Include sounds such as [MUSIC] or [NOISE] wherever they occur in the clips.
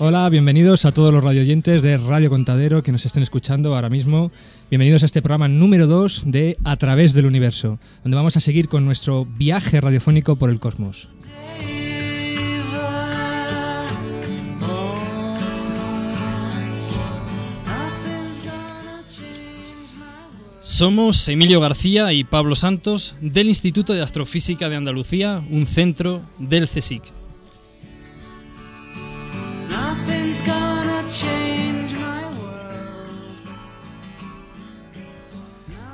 Hola, bienvenidos a todos los radioyentes de Radio Contadero que nos estén escuchando ahora mismo. Bienvenidos a este programa número 2 de A través del universo, donde vamos a seguir con nuestro viaje radiofónico por el cosmos. Somos Emilio García y Pablo Santos del Instituto de Astrofísica de Andalucía, un centro del CSIC.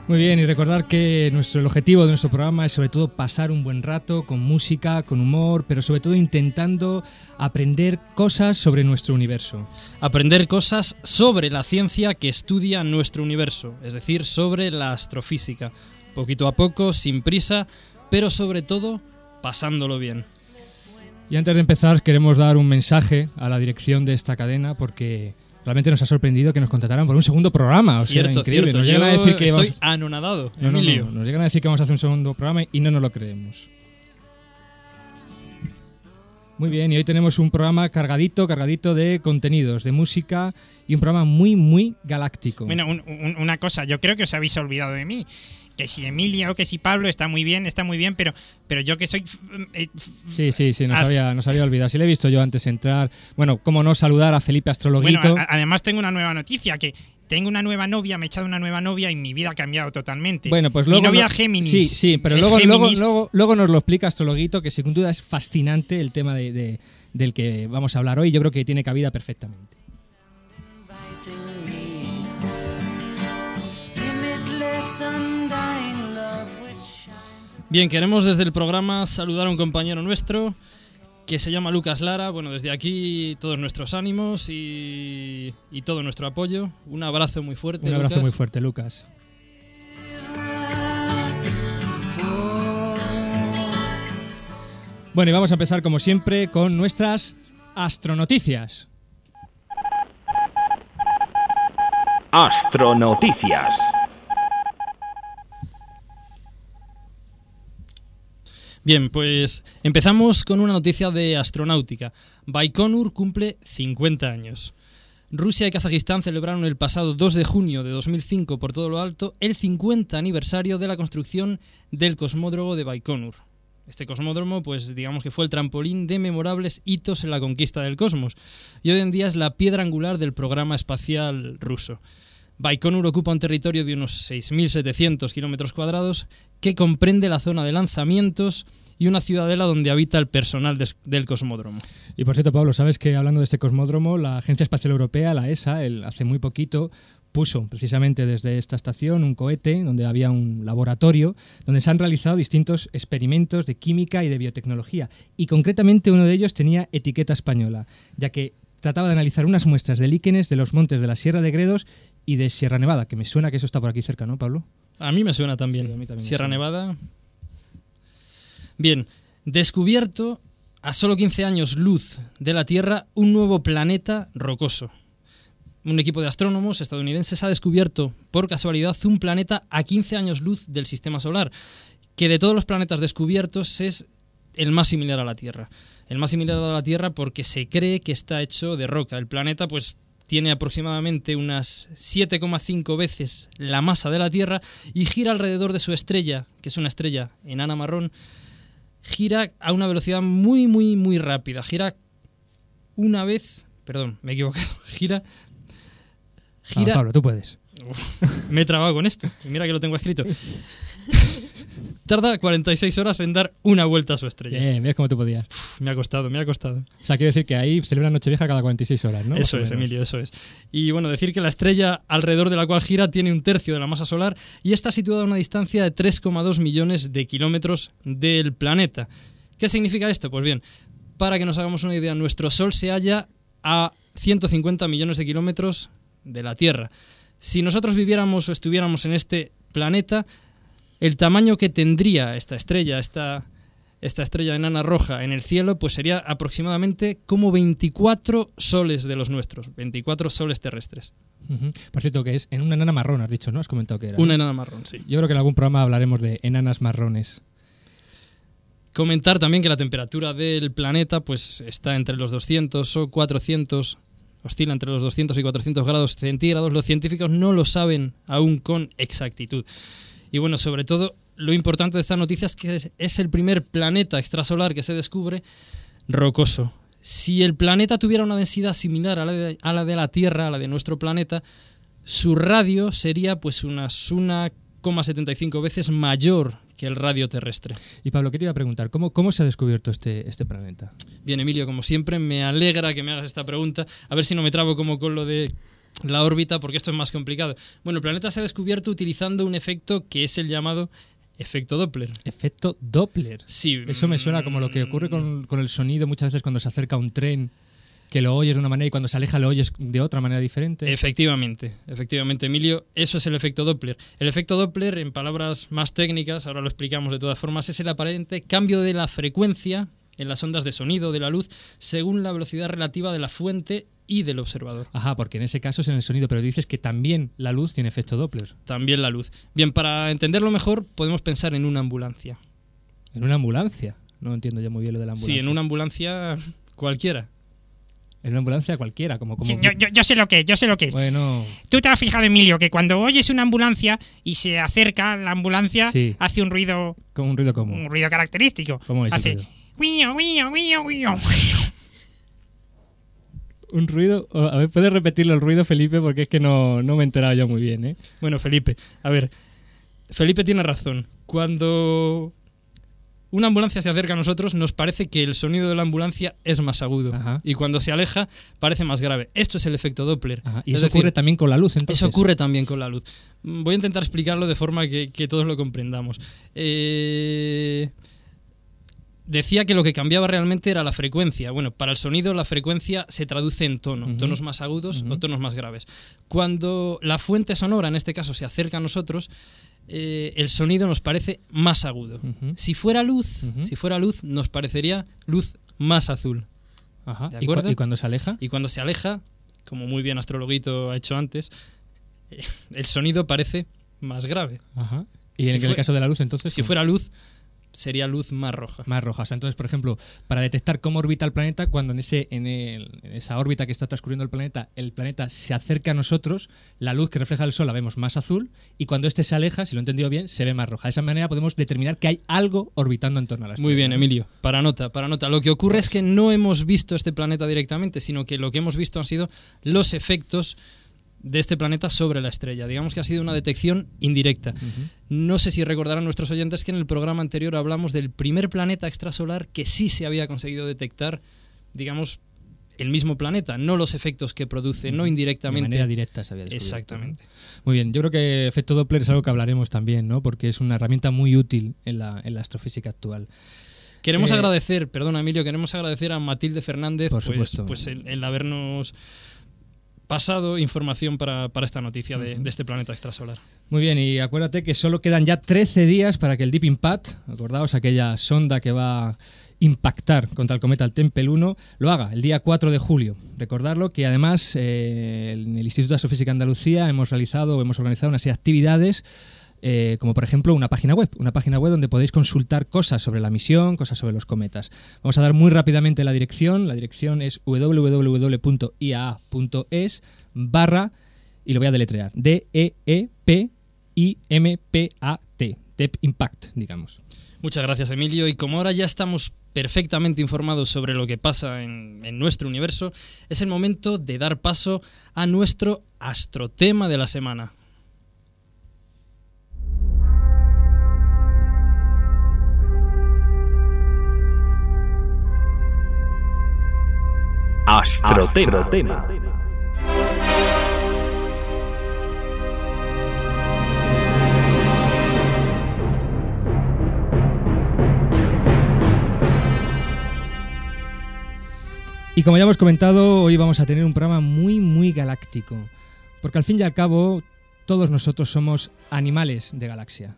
Muy bien, y recordar que nuestro, el objetivo de nuestro programa es sobre todo pasar un buen rato con música, con humor, pero sobre todo intentando aprender cosas sobre nuestro universo. Aprender cosas sobre la ciencia que estudia nuestro universo, es decir, sobre la astrofísica. Poquito a poco, sin prisa, pero sobre todo pasándolo bien. Y antes de empezar queremos dar un mensaje a la dirección de esta cadena porque realmente nos ha sorprendido que nos contrataran por un segundo programa. O sea, cierto, increíble. cierto. Nos Yo llegan a decir que estoy vamos- anonadado, No, no, no, nos llegan a decir que vamos a hacer un segundo programa y no nos lo creemos. Muy bien, y hoy tenemos un programa cargadito, cargadito de contenidos, de música y un programa muy, muy galáctico. Bueno, un- un- una cosa, yo creo que os habéis olvidado de mí. Que si Emilio, que si Pablo está muy bien, está muy bien, pero, pero yo que soy... eh, Sí, sí, sí, nos había, nos había olvidado. Sí, le he visto yo antes entrar. Bueno, cómo no saludar a Felipe Astrologuito. bueno, a- además tengo una nueva noticia, que tengo una nueva novia, me he echado una nueva novia y mi vida ha cambiado totalmente. Bueno, pues luego. Mi novia no- Géminis. Sí, sí, pero luego, luego, luego, luego nos lo explica Astrologuito, que sin duda es fascinante el tema de, de- del que vamos a hablar hoy. Yo creo que tiene cabida perfectamente. Bien, queremos desde el programa saludar a un compañero nuestro que se llama Lucas Lara. Bueno, desde aquí todos nuestros ánimos y, y todo nuestro apoyo. Un abrazo muy fuerte. Un abrazo Lucas. muy fuerte, Lucas. Bueno, y vamos a empezar como siempre con nuestras astronoticias. Astronoticias. Bien, pues empezamos con una noticia de astronáutica. Baikonur cumple 50 años. Rusia y Kazajistán celebraron el pasado 2 de junio de 2005 por todo lo alto el 50 aniversario de la construcción del cosmódromo de Baikonur. Este cosmódromo, pues digamos que fue el trampolín de memorables hitos en la conquista del cosmos y hoy en día es la piedra angular del programa espacial ruso. Baikonur ocupa un territorio de unos 6.700 kilómetros cuadrados que comprende la zona de lanzamientos y una ciudadela donde habita el personal del cosmódromo. Y por cierto, Pablo, sabes que hablando de este cosmódromo, la Agencia Espacial Europea, la ESA, hace muy poquito puso precisamente desde esta estación un cohete donde había un laboratorio donde se han realizado distintos experimentos de química y de biotecnología. Y concretamente uno de ellos tenía etiqueta española, ya que trataba de analizar unas muestras de líquenes de los montes de la Sierra de Gredos y de Sierra Nevada, que me suena que eso está por aquí cerca, ¿no, Pablo? A mí me suena también. Sí, a mí también Sierra suena. Nevada. Bien, descubierto a solo 15 años luz de la Tierra un nuevo planeta rocoso. Un equipo de astrónomos estadounidenses ha descubierto por casualidad un planeta a 15 años luz del sistema solar, que de todos los planetas descubiertos es el más similar a la Tierra. El más similar a la Tierra porque se cree que está hecho de roca. El planeta pues tiene aproximadamente unas 7,5 veces la masa de la Tierra y gira alrededor de su estrella, que es una estrella enana marrón, gira a una velocidad muy, muy, muy rápida. Gira una vez, perdón, me he equivocado, [LAUGHS] gira... Ah, Gira, Pablo, tú puedes. me he trabado con esto. y Mira que lo tengo escrito. [LAUGHS] Tarda 46 horas en dar una vuelta a su estrella. Bien, ves cómo tú podías. Uf, me ha costado, me ha costado. O sea, quiero decir que ahí celebran Nochevieja cada 46 horas, ¿no? Eso es. Emilio, eso es. Y bueno, decir que la estrella alrededor de la cual gira tiene un tercio de la masa solar y está situada a una distancia de 3,2 millones de kilómetros del planeta. ¿Qué significa esto? Pues bien, para que nos hagamos una idea, nuestro Sol se halla a 150 millones de kilómetros de la Tierra. Si nosotros viviéramos o estuviéramos en este planeta, el tamaño que tendría esta estrella, esta, esta estrella enana roja en el cielo, pues sería aproximadamente como 24 soles de los nuestros, 24 soles terrestres. Por cierto, que es en una enana marrón, has dicho, ¿no? Has comentado que era. Una enana marrón, sí. Yo creo que en algún programa hablaremos de enanas marrones. Comentar también que la temperatura del planeta pues está entre los 200 o 400, oscila entre los 200 y 400 grados centígrados. Los científicos no lo saben aún con exactitud. Y bueno, sobre todo, lo importante de esta noticia es que es, el primer planeta extrasolar que se descubre rocoso. Si el planeta tuviera una densidad similar a la de, a la, de la Tierra, a la de nuestro planeta, su radio sería pues unas 1,75 veces mayor que el radio terrestre. Y Pablo, ¿qué te iba a preguntar? ¿Cómo, cómo se ha descubierto este, este planeta? Bien, Emilio, como siempre, me alegra que me hagas esta pregunta. A ver si no me trabo como con lo de la órbita, porque esto es más complicado. Bueno, el planeta se ha descubierto utilizando un efecto que es el llamado efecto Doppler. Efecto Doppler. Sí. Eso me suena como lo que ocurre mm, con, con el sonido muchas veces cuando se acerca un tren, que lo oyes de una manera y cuando se aleja lo oyes de otra manera diferente. Efectivamente, efectivamente, Emilio, eso es el efecto Doppler. El efecto Doppler, en palabras más técnicas, ahora lo explicamos de todas formas, es el aparente cambio de la frecuencia en las ondas de sonido de la luz según la velocidad relativa de la fuente y del observador. Ajá, porque en ese caso es en el sonido, pero dices que también la luz tiene efecto Doppler. También la luz. Bien, para entenderlo mejor, podemos pensar en una ambulancia. En una ambulancia. No entiendo yo muy bien lo de la ambulancia. Sí, en una ambulancia cualquiera. En una ambulancia cualquiera, como... como Sí, yo, yo- yo sé lo que es, yo sé lo que es. Bueno, Tú te has fijado, Emilio, que cuando oyes una ambulancia y se acerca la ambulancia, Sí. hace un ruido como un ruido como... un ruido característico. ¿Cómo es hace ruido? Un ruido... A ver, ¿puedes repetirlo el ruido, Felipe? Porque es que no, no me he enterado yo muy bien, ¿eh? Bueno, Felipe, a ver, Felipe tiene razón. Cuando una ambulancia se acerca a nosotros, nos parece que el sonido de la ambulancia es más agudo. Ajá. Y cuando se aleja, parece más grave. Esto es el efecto Doppler. Ajá, Y Es eso decir, ocurre también con la luz, entonces. Eso ocurre también con la luz. Voy a intentar explicarlo de forma que, que todos lo comprendamos. Eh, decía que lo que cambiaba realmente era la frecuencia. Bueno, para el sonido la frecuencia se traduce en tono, tonos más agudos o tonos más graves. Cuando la fuente sonora, en este caso, se acerca a nosotros, eh, el sonido nos parece más agudo. Si fuera luz, si fuera luz, nos parecería luz más azul. Ajá. ¿De ¿Y, cu- acuerdo? y cuando se aleja? Y cuando se aleja, como muy bien Astrologuito ha hecho antes, eh, el sonido parece más grave. Ajá. Y Si en el caso de la luz, entonces... Si ¿cómo? fuera luz, sería luz más roja. más rojas. Entonces, por ejemplo, para detectar cómo orbita el planeta, cuando en, ese, en, el- en esa órbita que está transcurriendo el planeta, el planeta se acerca a nosotros, la luz que refleja el Sol la vemos más azul, y cuando éste se aleja, si lo he entendido bien, se ve más roja. De esa manera podemos determinar que hay algo orbitando en torno a la estrella. Muy bien. Emilio. Para nota, para nota. Lo que ocurre es que no hemos visto este planeta directamente, sino que lo que hemos visto han sido los efectos de este planeta sobre la estrella. Digamos que ha sido una detección indirecta. No sé si recordarán nuestros oyentes que en el programa anterior hablamos del primer planeta extrasolar que sí se había conseguido detectar, digamos, el mismo planeta, no los efectos que produce, no De indirectamente. manera directa se había descubierto. Exactamente. Muy bien, yo creo que efecto Doppler es algo que hablaremos también, ¿no? Porque es una herramienta muy útil en la, en la astrofísica actual. Queremos Eh, agradecer, perdona Emilio, queremos agradecer a Matilde Fernández Por pues, supuesto. pues el, el habernos pasado información para, para esta noticia de, este planeta extrasolar. Muy bien, y acuérdate que solo quedan ya 13 días para que el Deep Impact, acordaos, aquella sonda que va a impactar contra el cometa el Tempel 1, lo haga el día 4 de julio. Recordarlo que además eh, en el Instituto de Astrofísica Andalucía hemos realizado, hemos organizado una serie de actividades eh, como por ejemplo una página web, una página web donde podéis consultar cosas sobre la misión, cosas sobre los cometas. Vamos a dar muy rápidamente la dirección, la dirección es www.iaa.es barra, y lo voy a deletrear, D-E-E-P-I-M-P-A-T, Dep Impact, digamos. Muchas gracias Emilio y como ahora ya estamos perfectamente informados sobre lo que pasa en, en nuestro universo, es el momento de dar paso a nuestro astrotema de la semana. Astrotema. Y como ya hemos comentado, hoy vamos a tener un programa muy, muy galáctico. Porque al fin y al cabo, todos nosotros somos animales de galaxia.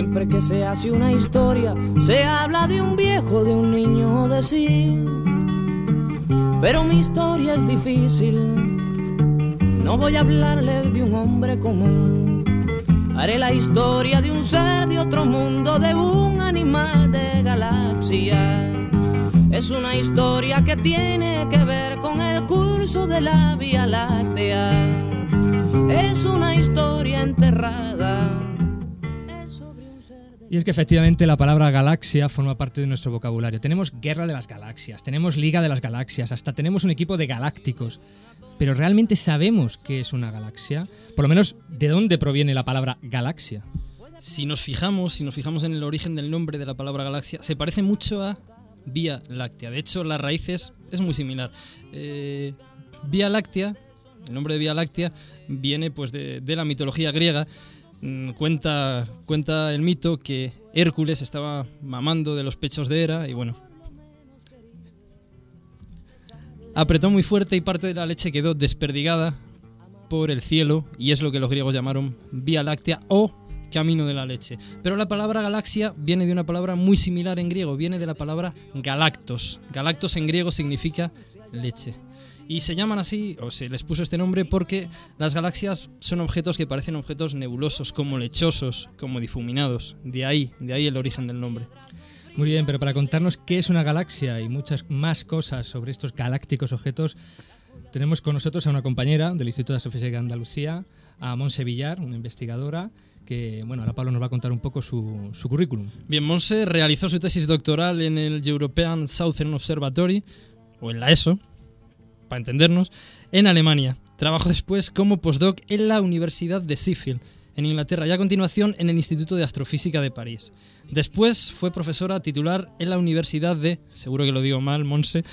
Siempre que se hace una historia, se habla de un viejo, de un niño, de sí. Pero mi historia es difícil, no voy a hablarles de un hombre común. Haré la historia de un ser de otro mundo, de un animal de galaxia. Es una historia que tiene que ver con el curso de la Vía Láctea. Es una historia enterrada. Y es que efectivamente la palabra galaxia forma parte de nuestro vocabulario. Tenemos Guerra de las Galaxias, tenemos Liga de las Galaxias, hasta tenemos un equipo de galácticos. Pero ¿realmente sabemos qué es una galaxia? Por lo menos, ¿de dónde proviene la palabra galaxia? Si nos fijamos, si nos fijamos en el origen del nombre de la palabra galaxia, se parece mucho a Vía Láctea. De hecho, la raíz es, muy similar. Eh, Vía Láctea, el nombre de Vía Láctea, viene pues de la mitología griega. Mm, Cuenta, cuenta el mito que Hércules estaba mamando de los pechos de Hera y bueno. Apretó muy fuerte y parte de la leche quedó desperdigada por el cielo y es lo que los griegos llamaron Vía Láctea o camino de la leche. Pero la palabra galaxia viene de una palabra muy similar en griego, viene de la palabra galactos. Galactos en griego significa leche. Y se llaman así, o se les puso este nombre, porque las galaxias son objetos que parecen objetos nebulosos, como lechosos, como difuminados. De ahí, de ahí el origen del nombre. Muy bien, pero para contarnos qué es una galaxia y muchas más cosas sobre estos galácticos objetos, tenemos con nosotros a una compañera del Instituto de Astrofísica de Andalucía, a Monse Villar, una investigadora, que, bueno, ahora Pablo nos va a contar un poco su, su currículum. Bien, Monse realizó su tesis doctoral en el European Southern Observatory, o en la ESO, para entendernos, en Alemania. Trabajó después como postdoc en la Universidad de Sheffield, en Inglaterra, y a continuación en el Instituto de Astrofísica de París. Después fue profesora titular en la Universidad de, seguro que lo digo mal, Monse,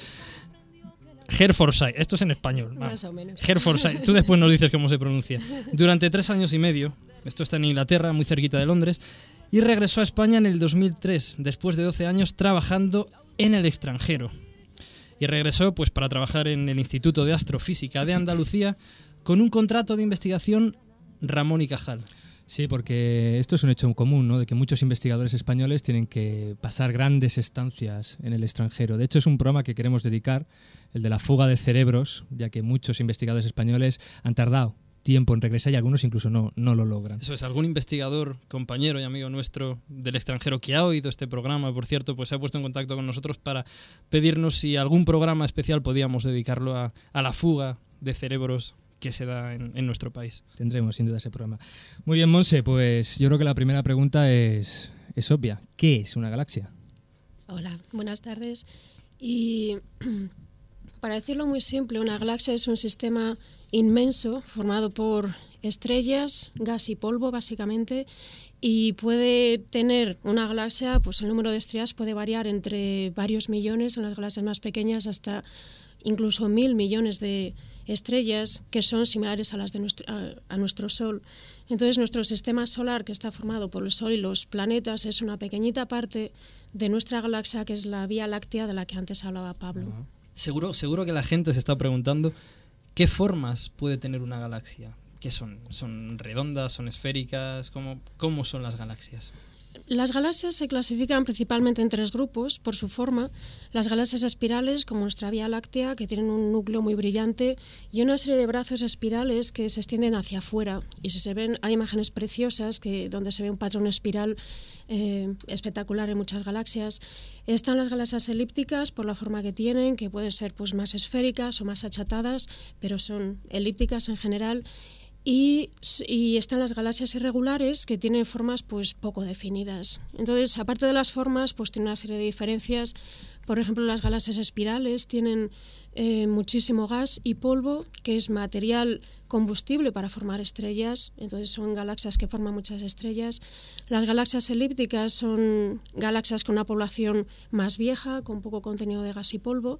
Hertfordshire. Esto es en español. Más o menos. Hertfordshire. Tú después nos dices cómo se pronuncia. Durante tres años y medio, esto está en Inglaterra, muy cerquita de Londres, y regresó a España en el 2003, después de 12 años trabajando en el extranjero. Y regresó pues para trabajar en el Instituto de Astrofísica de Andalucía con un contrato de investigación Ramón y Cajal. Sí, porque esto es un hecho común, ¿no? De que muchos investigadores españoles tienen que pasar grandes estancias en el extranjero. De hecho, es un programa que queremos dedicar, el de la fuga de cerebros, ya que muchos investigadores españoles han tardado tiempo en regresar y algunos incluso no, no lo logran. Eso es, algún investigador, compañero y amigo nuestro del extranjero que ha oído este programa, por cierto, pues se ha puesto en contacto con nosotros para pedirnos si algún programa especial podíamos dedicarlo a, a la fuga de cerebros que se da en, en nuestro país. Tendremos sin duda ese programa. Muy bien, Monse, pues yo creo que la primera pregunta es, es obvia. ¿Qué es una galaxia? Hola, buenas tardes. Y [CLEARS THROAT] para decirlo muy simple, una galaxia es un sistema inmenso formado por estrellas, gas y polvo básicamente y puede tener una galaxia, pues el número de estrellas puede variar entre varios millones en las galaxias más pequeñas hasta incluso mil millones de estrellas que son similares a las de nuestro, a, a nuestro Sol. Entonces nuestro sistema solar que está formado por el Sol y los planetas es una pequeñita parte de nuestra galaxia que es la Vía Láctea de la que antes hablaba Pablo. Seguro, seguro que la gente se está preguntando qué formas puede tener una galaxia. ¿Qué son? ¿Son redondas? ¿Son esféricas? ¿Cómo, cómo son las galaxias? Las galaxias se clasifican principalmente en tres grupos por su forma. Las galaxias espirales, como nuestra Vía Láctea, que tienen un núcleo muy brillante, y una serie de brazos espirales que se extienden hacia afuera. Y si se ven, hay imágenes preciosas que, donde se ve un patrón espiral eh, espectacular en muchas galaxias. Están las galaxias elípticas por la forma que tienen, que pueden ser pues, más esféricas o más achatadas, pero son elípticas en general. Y, y, están las galaxias irregulares que tienen formas pues poco definidas. Entonces, aparte de las formas, pues tiene una serie de diferencias. Por ejemplo, las galaxias espirales tienen eh, muchísimo gas y polvo, que es material combustible para formar estrellas, entonces son galaxias que forman muchas estrellas. Las galaxias elípticas son galaxias con una población más vieja, con poco contenido de gas y polvo.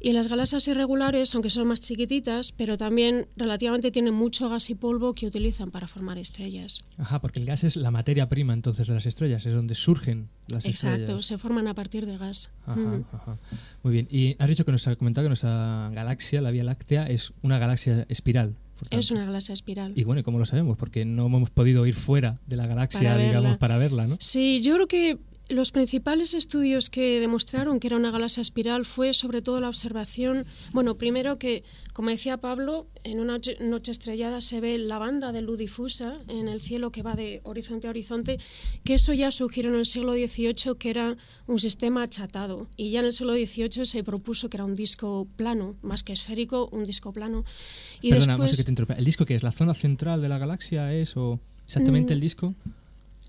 Y las galaxias irregulares, aunque son más chiquititas, pero también relativamente tienen mucho gas y polvo que utilizan para formar estrellas. Ajá, porque el gas es la materia prima entonces de las estrellas, es donde surgen las Exacto, estrellas. se forman a partir de gas. Ajá, ajá. Muy bien. Y has dicho que nos ha comentado que nuestra galaxia, la Vía Láctea, es una galaxia espiral. Es una galaxia espiral. Y bueno, ¿y cómo lo sabemos? Porque no hemos podido ir fuera de la galaxia, Para digamos, para verla, ¿no? Sí, yo creo que los principales estudios que demostraron que era una galaxia espiral fue sobre todo la observación, bueno, primero que, como decía Pablo, en una noche- estrellada se ve la banda de luz difusa en el cielo que va de horizonte a horizonte, que eso ya surgió en el siglo XVIII, que era un sistema achatado. Y ya en el siglo XVIII se propuso que era un disco plano, más que esférico, un disco plano. Y Perdona, después... Monse, que te interrumpa. ¿El disco qué es? ¿La zona central de la galaxia es o exactamente Mm. el disco?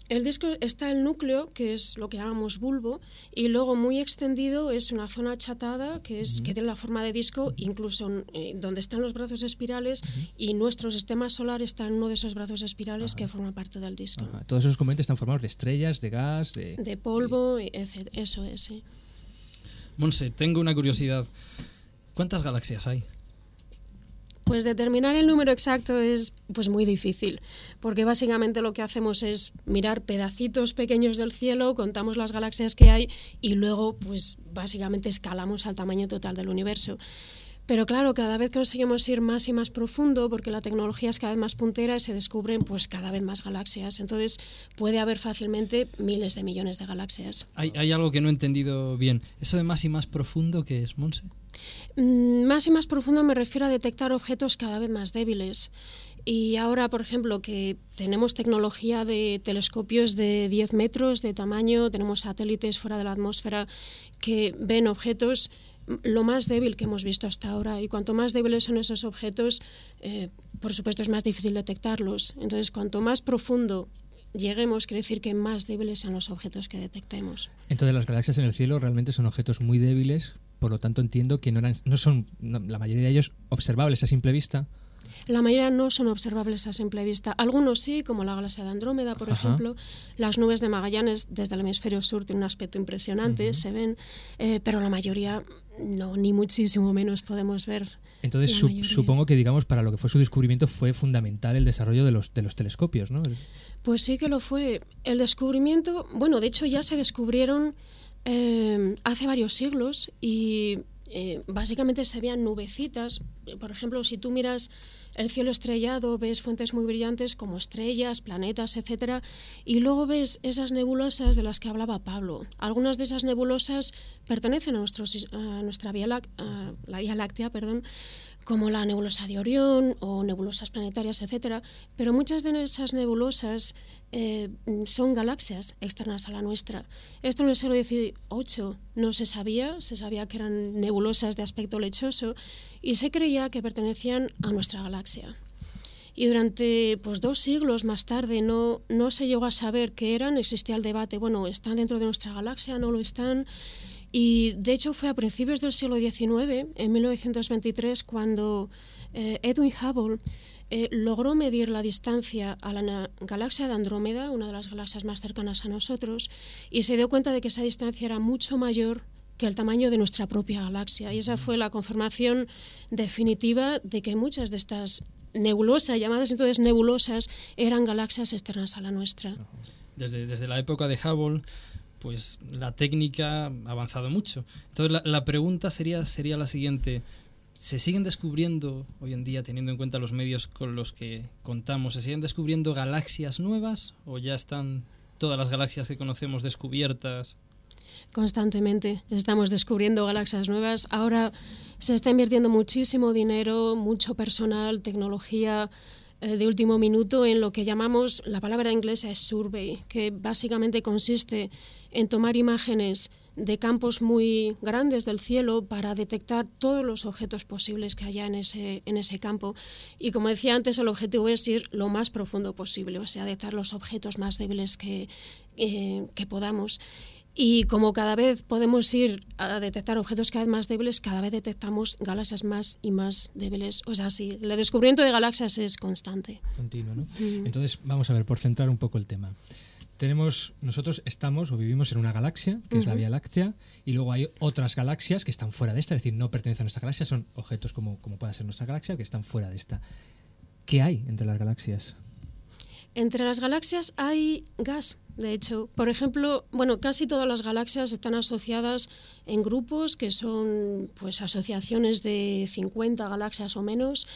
El disco está el núcleo, que es lo que llamamos bulbo, y luego muy extendido es una zona achatada, que, es, que tiene la forma de disco, incluso eh, donde están los brazos espirales, y nuestro sistema solar está en uno de esos brazos espirales que forma parte del disco. Ajá. Todos esos componentes están formados de estrellas, de gas, de... De polvo, etc. Eso es, sí. Monse, tengo una curiosidad. ¿Cuántas galaxias hay? Pues determinar el número exacto es pues muy difícil, porque básicamente lo que hacemos es mirar pedacitos pequeños del cielo, contamos las galaxias que hay y luego pues básicamente escalamos al tamaño total del universo. Pero claro, cada vez conseguimos ir más y más profundo porque la tecnología es cada vez más puntera y se descubren pues cada vez más galaxias. Entonces puede haber fácilmente miles de millones de galaxias. Hay, hay algo que no he entendido bien. ¿Eso de más y más profundo qué es, Monse? Mm, Más y más profundo me refiero a detectar objetos cada vez más débiles. Y ahora, por ejemplo, que tenemos tecnología de telescopios de 10 metros de tamaño, tenemos satélites fuera de la atmósfera que ven objetos lo más débil que hemos visto hasta ahora. Y cuanto más débiles son esos objetos, eh, por supuesto es más difícil detectarlos. Entonces, cuanto más profundo lleguemos, quiere decir que más débiles son los objetos que detectemos. Entonces las galaxias en el cielo realmente son objetos muy débiles, por lo tanto entiendo que no, eran, no son la mayoría de ellos observables a simple vista. La mayoría no son observables a simple vista. Algunos sí, como la galaxia de Andrómeda, por Ajá. ejemplo. Las nubes de Magallanes desde el hemisferio sur tienen un aspecto impresionante, se ven, eh, pero la mayoría no, ni muchísimo menos podemos ver. Entonces su- supongo que digamos para lo que fue su descubrimiento fue fundamental el desarrollo de los, de los telescopios, ¿no? Pues sí que lo fue. El descubrimiento, bueno, de hecho ya se descubrieron eh, hace varios siglos y eh, básicamente se veían nubecitas. Por ejemplo, si tú miras el cielo estrellado, ves fuentes muy brillantes como estrellas, planetas, etcétera, y luego ves esas nebulosas de las que hablaba Pablo. Algunas de esas nebulosas pertenecen a, nuestro a nuestra vía, la Láctea, perdón, como la nebulosa de Orión o nebulosas planetarias, etcétera, pero muchas de esas nebulosas eh, son galaxias externas a la nuestra. Esto en el siglo XVIII no se sabía, se sabía que eran nebulosas de aspecto lechoso y se creía que pertenecían a nuestra galaxia. Y durante pues, dos siglos más tarde no, no se llegó a saber qué eran, existía el debate, bueno, ¿están dentro de nuestra galaxia? ¿No lo están? Y de hecho fue a principios del siglo XIX, en 1923, cuando eh, Edwin Hubble eh, logró medir la distancia a la galaxia de Andrómeda, una de las galaxias más cercanas a nosotros, y se dio cuenta de que esa distancia era mucho mayor que el tamaño de nuestra propia galaxia. Y esa fue la confirmación definitiva de que muchas de estas nebulosas, llamadas entonces nebulosas, eran galaxias externas a la nuestra. Desde, desde la época de Hubble, pues la técnica ha avanzado mucho. Entonces la, la pregunta sería, sería la siguiente. ¿Se siguen descubriendo hoy en día, teniendo en cuenta los medios con los que contamos, se siguen descubriendo galaxias nuevas o ya están todas las galaxias que conocemos descubiertas? Constantemente estamos descubriendo galaxias nuevas. Ahora se está invirtiendo muchísimo dinero, mucho personal, tecnología eh, de último minuto en lo que llamamos, la palabra inglesa es survey, que básicamente consiste en tomar imágenes de campos muy grandes del cielo para detectar todos los objetos posibles que haya en ese, en ese campo. Y como decía antes, el objetivo es ir lo más profundo posible, o sea, detectar los objetos más débiles que, eh, que podamos. Y como cada vez podemos ir a detectar objetos cada vez más débiles, cada vez detectamos galaxias más y más débiles. O sea, sí, el descubrimiento de galaxias es constante. Continuo, ¿no? Mm. Entonces, vamos a ver, por centrar un poco el tema. Tenemos, nosotros estamos o vivimos en una galaxia, que es la. Vía Láctea, y luego hay otras galaxias que están fuera de esta, es decir, no pertenecen a nuestra galaxia, son objetos como, como pueda ser nuestra galaxia, que están fuera de esta. ¿Qué hay entre las galaxias? Entre las galaxias hay gas, de hecho. Por ejemplo, bueno, casi todas las galaxias están asociadas en grupos que son pues asociaciones de 50 galaxias o menos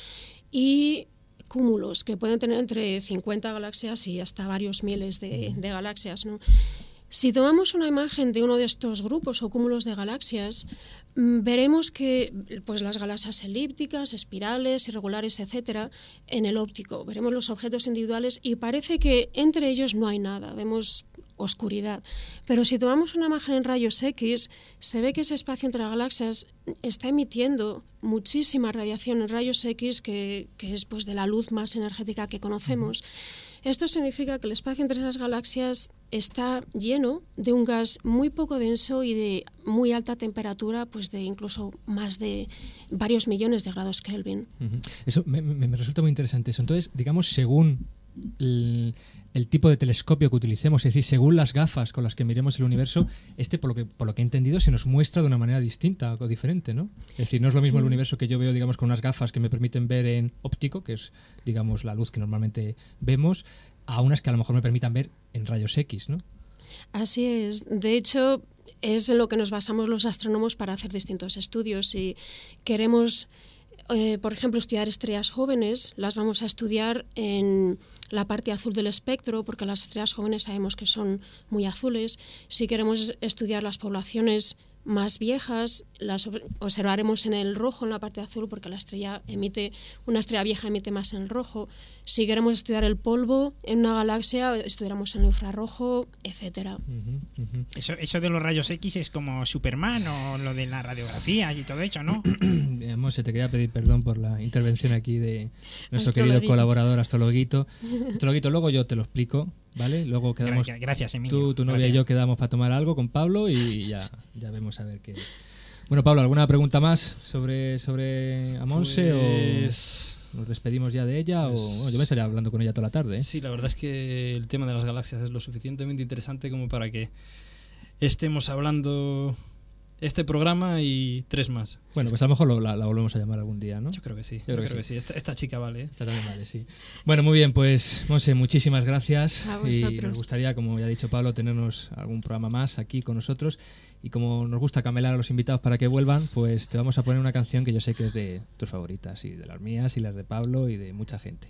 y cúmulos que pueden tener entre 50 galaxias y hasta varios miles de, galaxias. Si tomamos una imagen de uno de estos grupos o cúmulos de galaxias, mm, veremos que pues, las galaxias elípticas, espirales, irregulares, etcétera, en el óptico. Veremos los objetos individuales y parece que entre ellos no hay nada. Vemos oscuridad. Pero si tomamos una imagen en rayos X, se ve que ese espacio entre galaxias está emitiendo muchísima radiación en rayos X, que, que es pues, de la luz más energética que conocemos. Esto significa que el espacio entre esas galaxias está lleno de un gas muy poco denso y de muy alta temperatura, pues de incluso más de varios millones de grados Kelvin. Ujú. Eso me, me- me resulta muy interesante eso. Entonces, digamos, según el, el tipo de telescopio que utilicemos, es decir, según las gafas con las que miremos el universo, este, por lo que, por lo que he entendido, se nos muestra de una manera distinta o diferente, ¿no? Es decir, no es lo mismo el universo que yo veo, digamos, con unas gafas que me permiten ver en óptico, que es, digamos, la luz que normalmente vemos, a unas que a lo mejor me permitan ver en rayos X, ¿no? Así es. De hecho, es en lo que nos basamos los astrónomos para hacer distintos estudios. Si queremos, eh, por ejemplo, estudiar estrellas jóvenes, las vamos a estudiar en la parte azul del espectro, porque las estrellas jóvenes sabemos que son muy azules. Si queremos estudiar las poblaciones más viejas, las ob- observaremos en el rojo, en la parte azul, porque la estrella emite, una estrella vieja emite más en el rojo. Si queremos estudiar el polvo en una galaxia, estudiaremos en el infrarrojo, etcétera. Ujú, ujú. Eso, eso de los rayos X es como Superman o lo de la radiografía y todo eso, ¿no? [COUGHS] Eh, Monse, te quería pedir perdón por la intervención aquí de nuestro Astrologuito. querido colaborador astrologuito. Astrologuito, luego yo te lo explico, ¿vale? Luego quedamos Gra- Gracias, Emilio. tú, tu novia y Gracias. yo quedamos para tomar algo con Pablo y ya, ya vemos a ver qué. Bueno, Pablo, ¿alguna pregunta más sobre, sobre a Monse Pues- o nos despedimos ya de ella? Pues- o bueno, yo me estaría hablando con ella toda la tarde. ¿eh? Sí, la verdad es que el tema de las galaxias es lo suficientemente interesante como para que estemos hablando este programa y tres más. Bueno, pues a lo mejor lo- la, la volvemos a llamar algún día, ¿no? Yo creo que sí. Yo creo creo, que que, sí. Esta, esta chica vale. ¿eh? Esta también vale, sí. Bueno, muy bien, pues Monse, muchísimas gracias. A y vosotros. nos gustaría, como ya ha dicho Pablo, tenernos algún programa más aquí con nosotros. Y como nos gusta camelar a los invitados para que vuelvan, pues te vamos a poner una canción que yo sé que es de tus favoritas, y de las mías, y las de Pablo, y de mucha gente.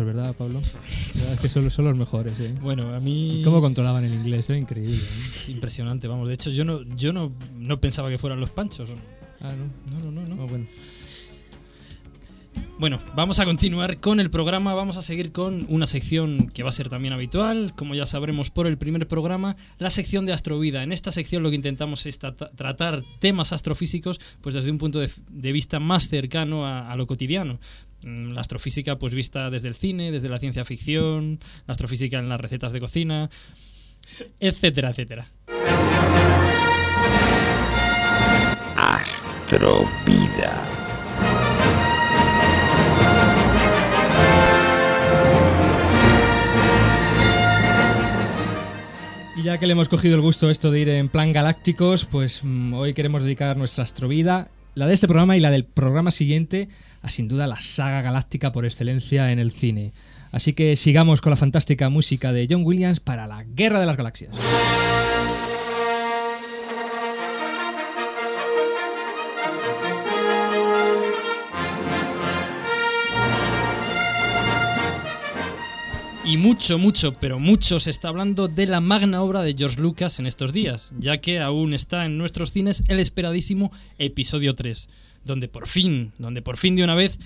¿Verdad, Pablo? La verdad es que son, son los mejores, ¿eh? Bueno, a mí... ¿Cómo controlaban el inglés? Era increíble. ¿eh? Impresionante, vamos. De hecho, yo no, yo no, no pensaba que fueran los panchos. Ah, ¿no? No, no, no, no. Ah, bueno. Bueno, vamos a continuar con el programa. Vamos a seguir con una sección que va a ser también habitual, como ya sabremos por el primer programa, la sección de Astrovida. En esta sección lo que intentamos es trata- tratar temas astrofísicos pues desde un punto de, de vista más cercano a, a lo cotidiano. Mm, La astrofísica pues vista desde el cine, desde la ciencia ficción, la astrofísica en las recetas de cocina, etcétera, etcétera. Astrovida. Y ya que le hemos cogido el gusto esto de ir en plan galácticos, pues mm, hoy queremos dedicar nuestra astrovida, la de este programa y la del programa siguiente, a sin duda la saga galáctica por excelencia en el cine. Así que sigamos con la fantástica música de John Williams para la Guerra de las Galaxias. Y mucho, mucho, pero mucho se está hablando de la magna obra de George Lucas en estos días, ya que aún está en nuestros cines el esperadísimo episodio 3, donde por fin, donde por fin de una vez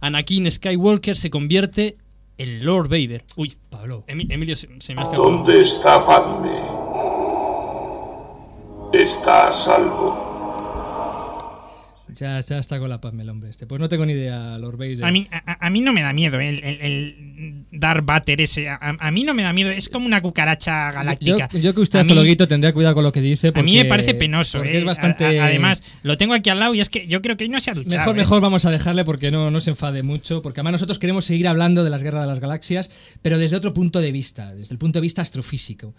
Anakin Skywalker se convierte en Lord Vader. Uy, Pablo. Emi- Emilio, se, se me ha escapado. ¿Dónde está Padme? Está a salvo. Ya, ya está con la paz el hombre este. Pues no tengo ni idea, Lord Vader. A mí, a, a- mí no me da miedo. El, el- el- Darth Vader ese, a, a mí no me da miedo, es como una cucaracha Yo, galáctica. yo que usted, A mí- astrologuito, tendría cuidado con lo que dice. A mí me porque- parece penoso, porque ¿eh? es bastante. Además, lo tengo aquí al lado y es que yo creo que hoy no se ha duchado. Mejor, ¿eh? mejor vamos a dejarle porque no, no se enfade mucho, porque además nosotros queremos seguir hablando de las guerras de las galaxias, pero desde otro punto de vista, desde el punto de vista astrofísico.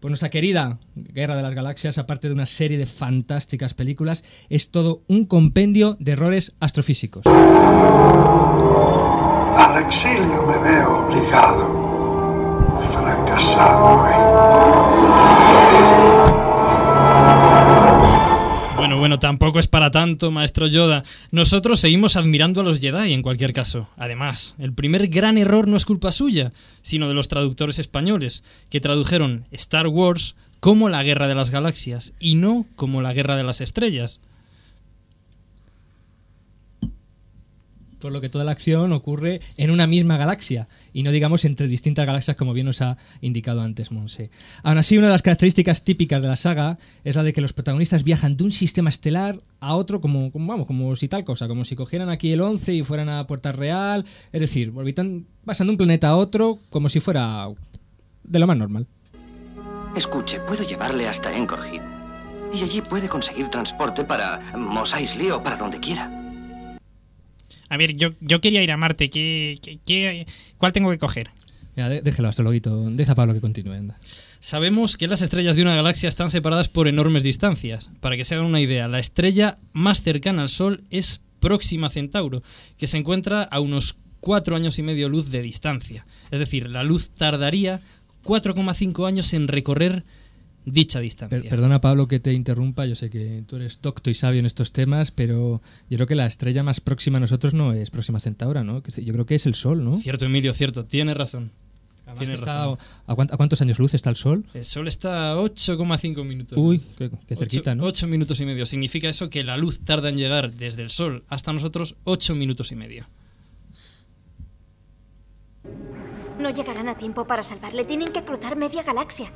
Pues nuestra querida Guerra de las Galaxias, aparte de una serie de fantásticas películas, es todo un compendio de errores astrofísicos. Al exilio me veo obligado. Fracasado, ¿eh? Bueno, bueno, tampoco es para tanto, maestro Yoda. Nosotros seguimos admirando a los Jedi en cualquier caso. Además, el primer gran error no es culpa suya, sino de los traductores españoles, que tradujeron Star Wars como la Guerra de las Galaxias y no como la Guerra de las Estrellas. Por lo que toda la acción ocurre en una misma galaxia y no digamos entre distintas galaxias como bien nos ha indicado antes Monse. Aún así, una de las características típicas de la saga es la de que los protagonistas viajan de un sistema estelar a otro como, vamos, como si tal cosa, como si cogieran aquí el 11 y fueran a Puerta Real, es decir, orbitan, pasan de un planeta a otro como si fuera de lo más normal. Escuche, puedo llevarle hasta Encorhid. Y allí puede conseguir transporte para Mos o para donde quiera. A ver, yo, yo quería ir a Marte. ¿qué, qué- qué- cuál tengo que coger? Mira, de- déjelo, astrologuito, deja a Pablo que continúe. anda. Sabemos que las estrellas de una galaxia están separadas por enormes distancias. Para que se hagan una idea, la estrella más cercana al Sol es Próxima Centauro, que se encuentra a unos 4 años y medio luz de distancia. Es decir, la luz tardaría 4,5 años en recorrer dicha distancia. Per- perdona Pablo que te interrumpa, yo sé que tú eres docto y sabio en estos temas, pero yo creo que la estrella más próxima a nosotros no es Próxima Centaura, ¿no? Que Yo creo que es el Sol, ¿no? Cierto, Emilio, cierto. Tiene razón. Además Tiene que está- razón. ¿a, cuánt- a cuántos años luz está el Sol? El Sol está a 8,5 minutos. Uy, qué, qué cerquita, ¿no? 8 minutos y medio. Significa eso que la luz tarda en llegar desde el Sol hasta nosotros 8 minutos y medio. No llegarán a tiempo para salvarle. Tienen que cruzar media galaxia.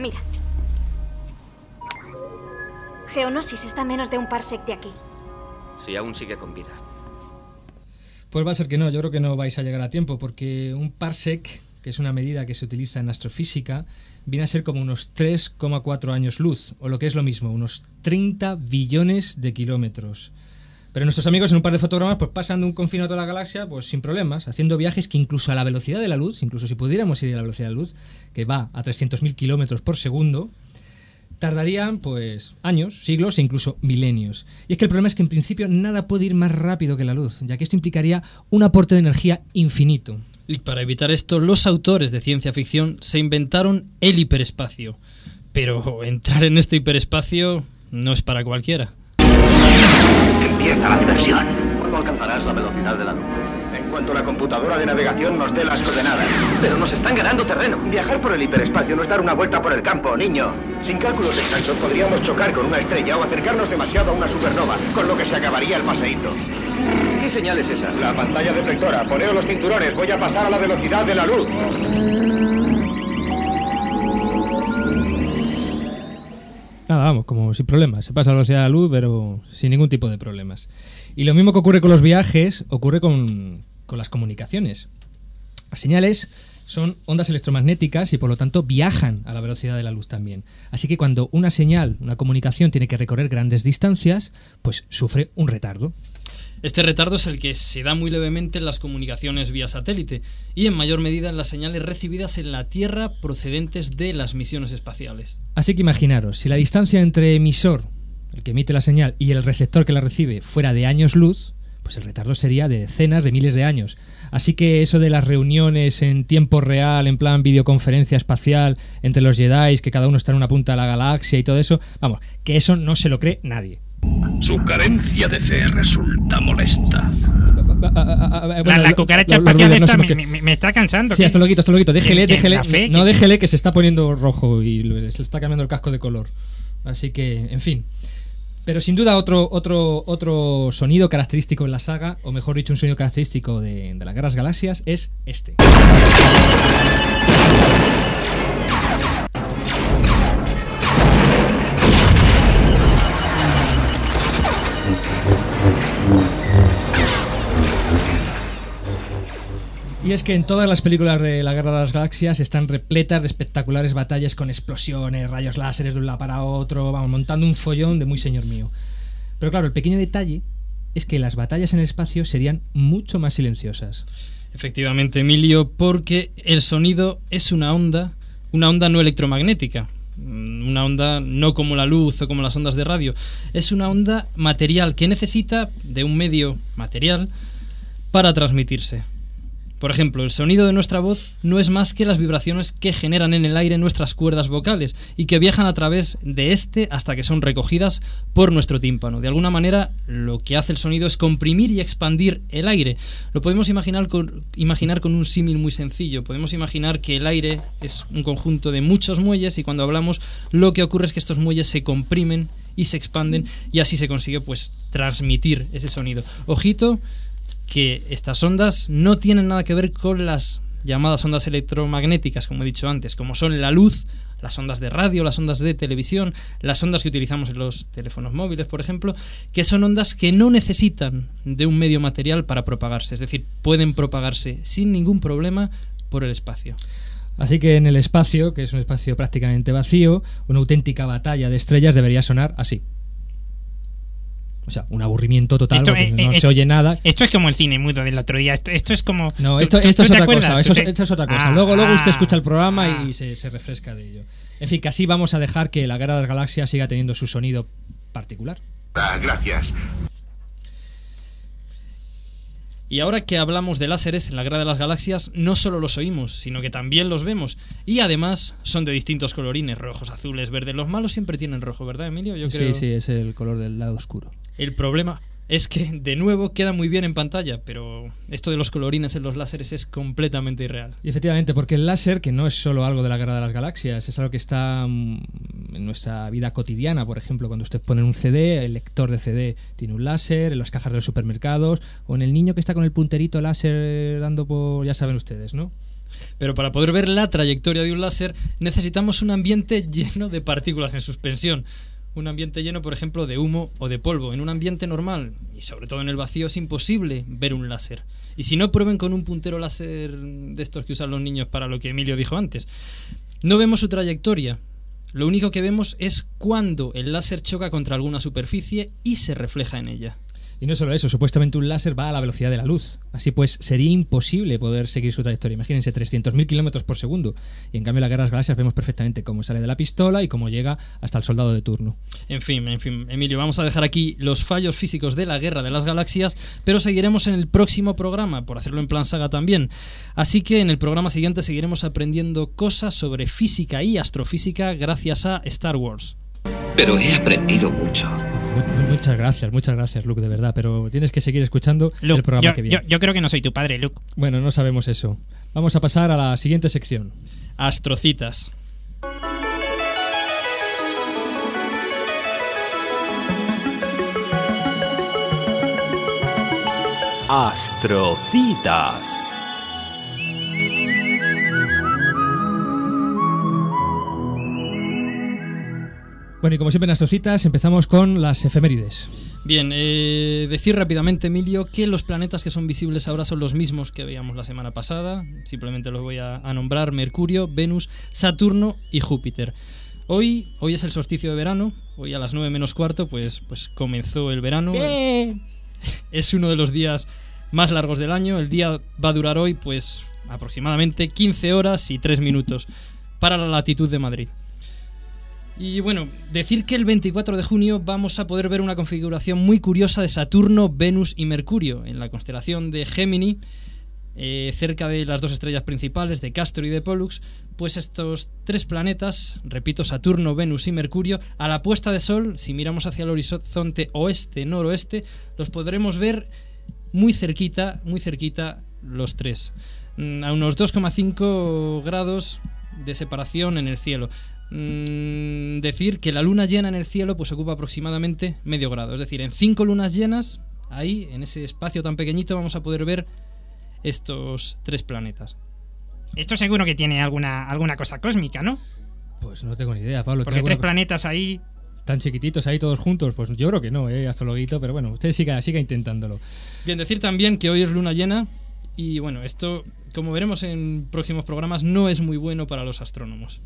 Mira. Geonosis está a menos de un parsec de aquí. Si aún sigue con vida. Pues va a ser que no, yo creo que no vais a llegar a tiempo, porque un parsec, que es una medida que se utiliza en astrofísica, viene a ser como unos 3,4 años luz, o lo que es lo mismo, unos 30 billones de kilómetros. Pero nuestros amigos en un par de fotogramas pues pasan de un confino a toda la galaxia pues sin problemas, haciendo viajes que incluso a la velocidad de la luz, incluso si pudiéramos ir a la velocidad de la luz, que va a 300.000 kilómetros por segundo, tardarían pues años, siglos e incluso milenios. Y es que el problema es que en principio nada puede ir más rápido que la luz, ya que esto implicaría un aporte de energía infinito. Y para evitar esto, los autores de ciencia ficción se inventaron el hiperespacio. Pero entrar en este hiperespacio no es para cualquiera. Empieza la diversión. ¿Cuándo alcanzarás la velocidad de la luz? En cuanto la computadora de navegación nos dé las coordenadas. Pero nos están ganando terreno. Viajar por el hiperespacio no es dar una vuelta por el campo, niño. Sin cálculos exactos podríamos chocar con una estrella o acercarnos demasiado a una supernova, con lo que se acabaría el paseíto. ¿Qué señal es esa? La pantalla deflectora. Poneos los cinturones. Voy a pasar a la velocidad de la luz. Nada, vamos, como sin problemas. Se pasa a la velocidad de la luz, pero sin ningún tipo de problemas. Y lo mismo que ocurre con los viajes, ocurre con, con las comunicaciones. Las señales son ondas electromagnéticas y por lo tanto viajan a la velocidad de la luz también. Así que cuando una señal, una comunicación tiene que recorrer grandes distancias, pues sufre un retardo. Este retardo es el que se da muy levemente en las comunicaciones vía satélite y en mayor medida en las señales recibidas en la Tierra procedentes de las misiones espaciales. Así que imaginaros, si la distancia entre emisor, el que emite la señal, y el receptor que la recibe fuera de años luz, pues el retardo sería de decenas de miles de años. Así que eso de las reuniones en tiempo real, en plan videoconferencia espacial entre los Jedi, que cada uno está en una punta de la galaxia y todo eso, vamos, que eso no se lo cree nadie. Su carencia de fe resulta molesta. la, la cucaracha espacial esta me, me- me está cansando. Sí, hasta lo quito, hasta lo quito. Déjele, déjele. ¿La fe? No déjele que se está poniendo rojo y se le está cambiando el casco de color. Así que, en fin. Pero sin duda otro, otro, otro sonido característico en la saga, o mejor dicho, un sonido característico de, de las Guerras Galaxias, es este. Y es que en todas las películas de la Guerra de las Galaxias están repletas de espectaculares batallas con explosiones, rayos láseres de un lado para otro, vamos, montando un follón de muy señor mío. Pero claro, el pequeño detalle es que las batallas en el espacio serían mucho más silenciosas. Efectivamente, Emilio, porque el sonido es una onda, una onda no electromagnética, mm, una onda no como la luz o como las ondas de radio, es una onda material que necesita de un medio material para transmitirse. Por ejemplo, el sonido de nuestra voz no es más que las vibraciones que generan en el aire nuestras cuerdas vocales y que viajan a través de este hasta que son recogidas por nuestro tímpano. De alguna manera, lo que hace el sonido es comprimir y expandir el aire. Lo podemos imaginar con, imaginar con un símil muy sencillo. Podemos imaginar que el aire es un conjunto de muchos muelles y cuando hablamos lo que ocurre es que estos muelles se comprimen y se expanden y así se consigue pues transmitir ese sonido. Ojito que estas ondas no tienen nada que ver con las llamadas ondas electromagnéticas, como he dicho antes, como son la luz, las ondas de radio, las ondas de televisión, las ondas que utilizamos en los teléfonos móviles, por ejemplo, que son ondas que no necesitan de un medio material para propagarse, es decir, pueden propagarse sin ningún problema por el espacio. Así que en el espacio, que es un espacio prácticamente vacío, una auténtica batalla de estrellas debería sonar así. O sea, un aburrimiento total, Esto, porque eh, no eh, se oye nada. Esto es como el cine mudo del otro día. Esto, esto es como. No, ¿tú- esto, tú- esto tú es otra acuerdas? cosa. ¿Tú Eso, es- te- esto es otra cosa. Ah, luego, luego usted ah, escucha el programa ah. y se, se refresca de ello. En fin, que así vamos a dejar que la Guerra de las Galaxias siga teniendo su sonido particular. Ah, gracias. Y ahora que hablamos de láseres en la Guerra de las Galaxias, no solo los oímos, sino que también los vemos. Y además son de distintos colorines, rojos, azules, verdes. Los malos siempre tienen rojo, ¿verdad, Emilio? Yo creo... Sí, sí, es el color del lado oscuro. El problema es que, de nuevo, queda muy bien en pantalla, pero esto de los colorines en los láseres es completamente irreal. Y efectivamente, porque el láser, que no es solo algo de la Guerra de las Galaxias, es algo que está mm, en nuestra vida cotidiana. Por ejemplo, cuando usted pone un CD, el lector de CD tiene un láser, en las cajas de los supermercados, o en el niño que está con el punterito láser dando por. ya saben ustedes, ¿no? Pero para poder ver la trayectoria de un láser necesitamos un ambiente [LAUGHS] lleno de partículas en suspensión. Un ambiente lleno, por ejemplo, de humo o de polvo. En un ambiente normal, y sobre todo en el vacío, es imposible ver un láser. Y si no, prueben con un puntero láser de estos que usan los niños para lo que Emilio dijo antes. No vemos su trayectoria. Lo único que vemos es cuando el láser choca contra alguna superficie y se refleja en ella. Y no solo eso, supuestamente un láser va a la velocidad de la luz. Así pues, sería imposible poder seguir su trayectoria. Imagínense, 300.000 kilómetros por segundo. Y en cambio, en la Guerra de las Galaxias vemos perfectamente cómo sale de la pistola y cómo llega hasta el soldado de turno. En fin, en fin, Emilio, vamos a dejar aquí los fallos físicos de la Guerra de las Galaxias, pero seguiremos en el próximo programa, por hacerlo en plan saga también. Así que en el programa siguiente seguiremos aprendiendo cosas sobre física y astrofísica gracias a Star Wars. Pero he aprendido mucho. Mu- Muchas gracias, muchas gracias, Luke, de verdad. Pero tienes que seguir escuchando el programa yo, que viene. yo- yo creo que no soy tu padre, Luke. Bueno, no sabemos eso. Vamos a pasar a la siguiente sección. Astrocitas. Astrocitas. Bueno, y como siempre en Astrocitas empezamos con las efemérides. Bien, eh, decir rápidamente, Emilio, que los planetas que son visibles ahora son los mismos que veíamos la semana pasada. Simplemente los voy a, a nombrar: Mercurio, Venus, Saturno y Júpiter. Hoy, hoy es el solsticio de verano. Hoy a las 9 menos cuarto, pues, pues comenzó el verano. [LAUGHS] Es uno de los días más largos del año. El día va a durar hoy, pues, aproximadamente 15 horas y 3 minutos para la latitud de Madrid. Y bueno, decir que el 24 de junio vamos a poder ver una configuración muy curiosa de Saturno, Venus y Mercurio en la constelación de Gemini, eh, cerca de las dos estrellas principales de Castor y de Pollux, pues estos tres planetas, repito, Saturno, Venus y Mercurio, a la puesta de sol, si miramos hacia el horizonte oeste-noroeste, los podremos ver muy cerquita, muy cerquita los tres, Mm, a unos 2,5 grados de separación en el cielo. Mm, decir que la luna llena en el cielo pues ocupa aproximadamente medio grado. Es decir, en cinco lunas llenas, ahí, en ese espacio tan pequeñito, vamos a poder ver estos tres planetas. Esto seguro que tiene alguna, alguna cosa cósmica, ¿no? Pues no tengo ni idea, Pablo. Porque ¿tiene tres planetas ahí. Tan chiquititos ahí todos juntos, pues yo creo que no, eh, astrologuito, pero bueno, usted siga, siga intentándolo. Bien, decir también que hoy es luna llena Y bueno, esto, como veremos en próximos programas, no es muy bueno para los astrónomos.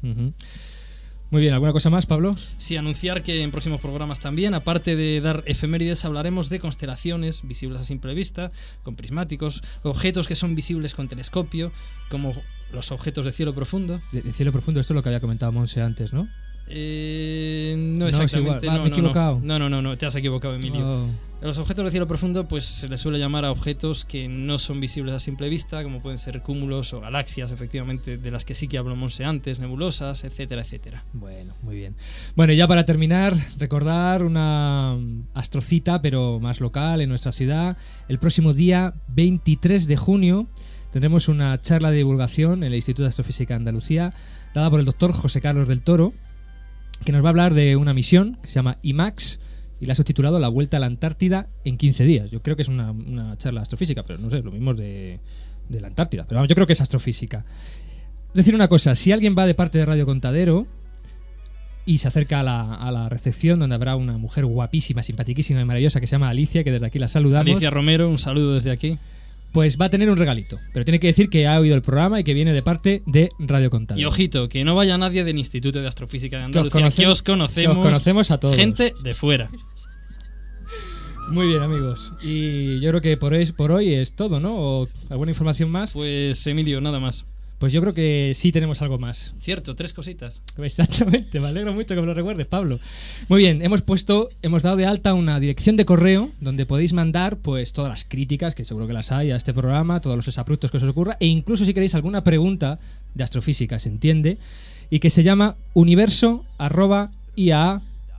Muy bien, ¿alguna cosa más, Pablo? Sí, anunciar que en próximos programas también, aparte de dar efemérides, hablaremos de constelaciones visibles a simple vista, con prismáticos, objetos que son visibles con telescopio, como los objetos de cielo profundo. De, de cielo profundo, esto es lo que había comentado Monse antes, ¿no? Eh, no No, es exactamente. igual. Ah, no, me he no, equivocado. No, no, no, no, te has equivocado, Emilio. Oh. Los objetos de cielo profundo, pues se les suele llamar a objetos que no son visibles a simple vista, como pueden ser cúmulos o galaxias, efectivamente, de las que sí que habló Monse antes, nebulosas, etcétera, etcétera. Bueno, muy bien. Bueno, y ya para terminar, recordar una astrocita, pero más local, en nuestra ciudad. El próximo día 23 de junio tendremos una charla de divulgación en el Instituto de Astrofísica de Andalucía, dada por el doctor José Carlos del Toro, que nos va a hablar de una misión que se llama IMAX y la ha subtitulado La Vuelta a la Antártida en 15 días. Yo creo que es una, una charla astrofísica, pero no sé, lo mismo es de, de la Antártida. Pero vamos, yo creo que es astrofísica. Decir una cosa, si alguien va de parte de Radio Contadero y se acerca a la, a la recepción donde habrá una mujer guapísima, simpaticísima y maravillosa que se llama Alicia, que desde aquí la saludamos, Alicia Romero, un saludo desde aquí. pues va a tener un regalito. Pero tiene que decir que ha oído el programa y que viene de parte de Radio Contadero. Y ojito, que no vaya nadie del Instituto de Astrofísica de Que os Andalucía, que conocemos- os conocemos, que os conocemos a todos. gente de fuera. Muy bien, amigos. Y yo creo que por hoy, por hoy es todo, ¿no? ¿O alguna información más? Pues Emilio, nada más. Pues yo creo que sí tenemos algo más. Cierto, tres cositas. Exactamente, me alegro mucho que me lo recuerdes, Pablo. Muy bien, hemos puesto, hemos dado de alta una dirección de correo donde podéis mandar pues todas las críticas, que seguro que las hay a este programa, todos los exabruptos que os ocurra, e incluso si queréis alguna pregunta de astrofísica, se entiende, y que se llama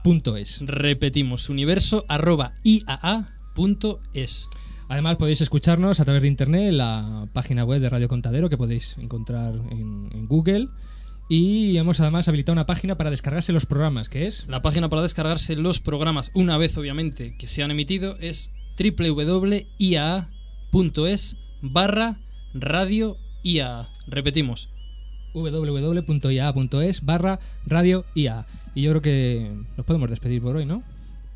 universo.iaa.es. Repetimos, universo arroba iaa.es. Además podéis escucharnos a través de internet en la página web de Radio Contadero que podéis encontrar en, en Google. Y hemos además habilitado una página para descargarse los programas, que es La página para descargarse los programas, una vez obviamente que se han emitido, es www.iaa.es barra radio IA. Repetimos, www.ia.es barra radio IA. Y yo creo que nos podemos despedir por hoy, ¿no?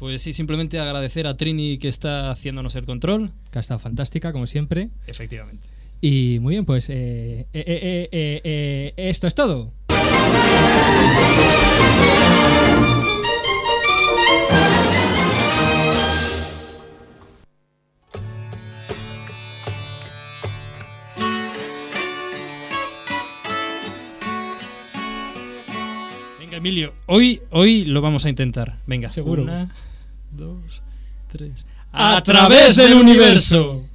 pues sí, simplemente agradecer a Trini que está haciéndonos el control. Que ha estado fantástica, como siempre. Efectivamente. Y muy bien, pues eh, eh, eh, esto es todo. Emilio, hoy, hoy lo vamos a intentar. Venga, Seguro. Una, dos, tres. ¡A través del universo! universe.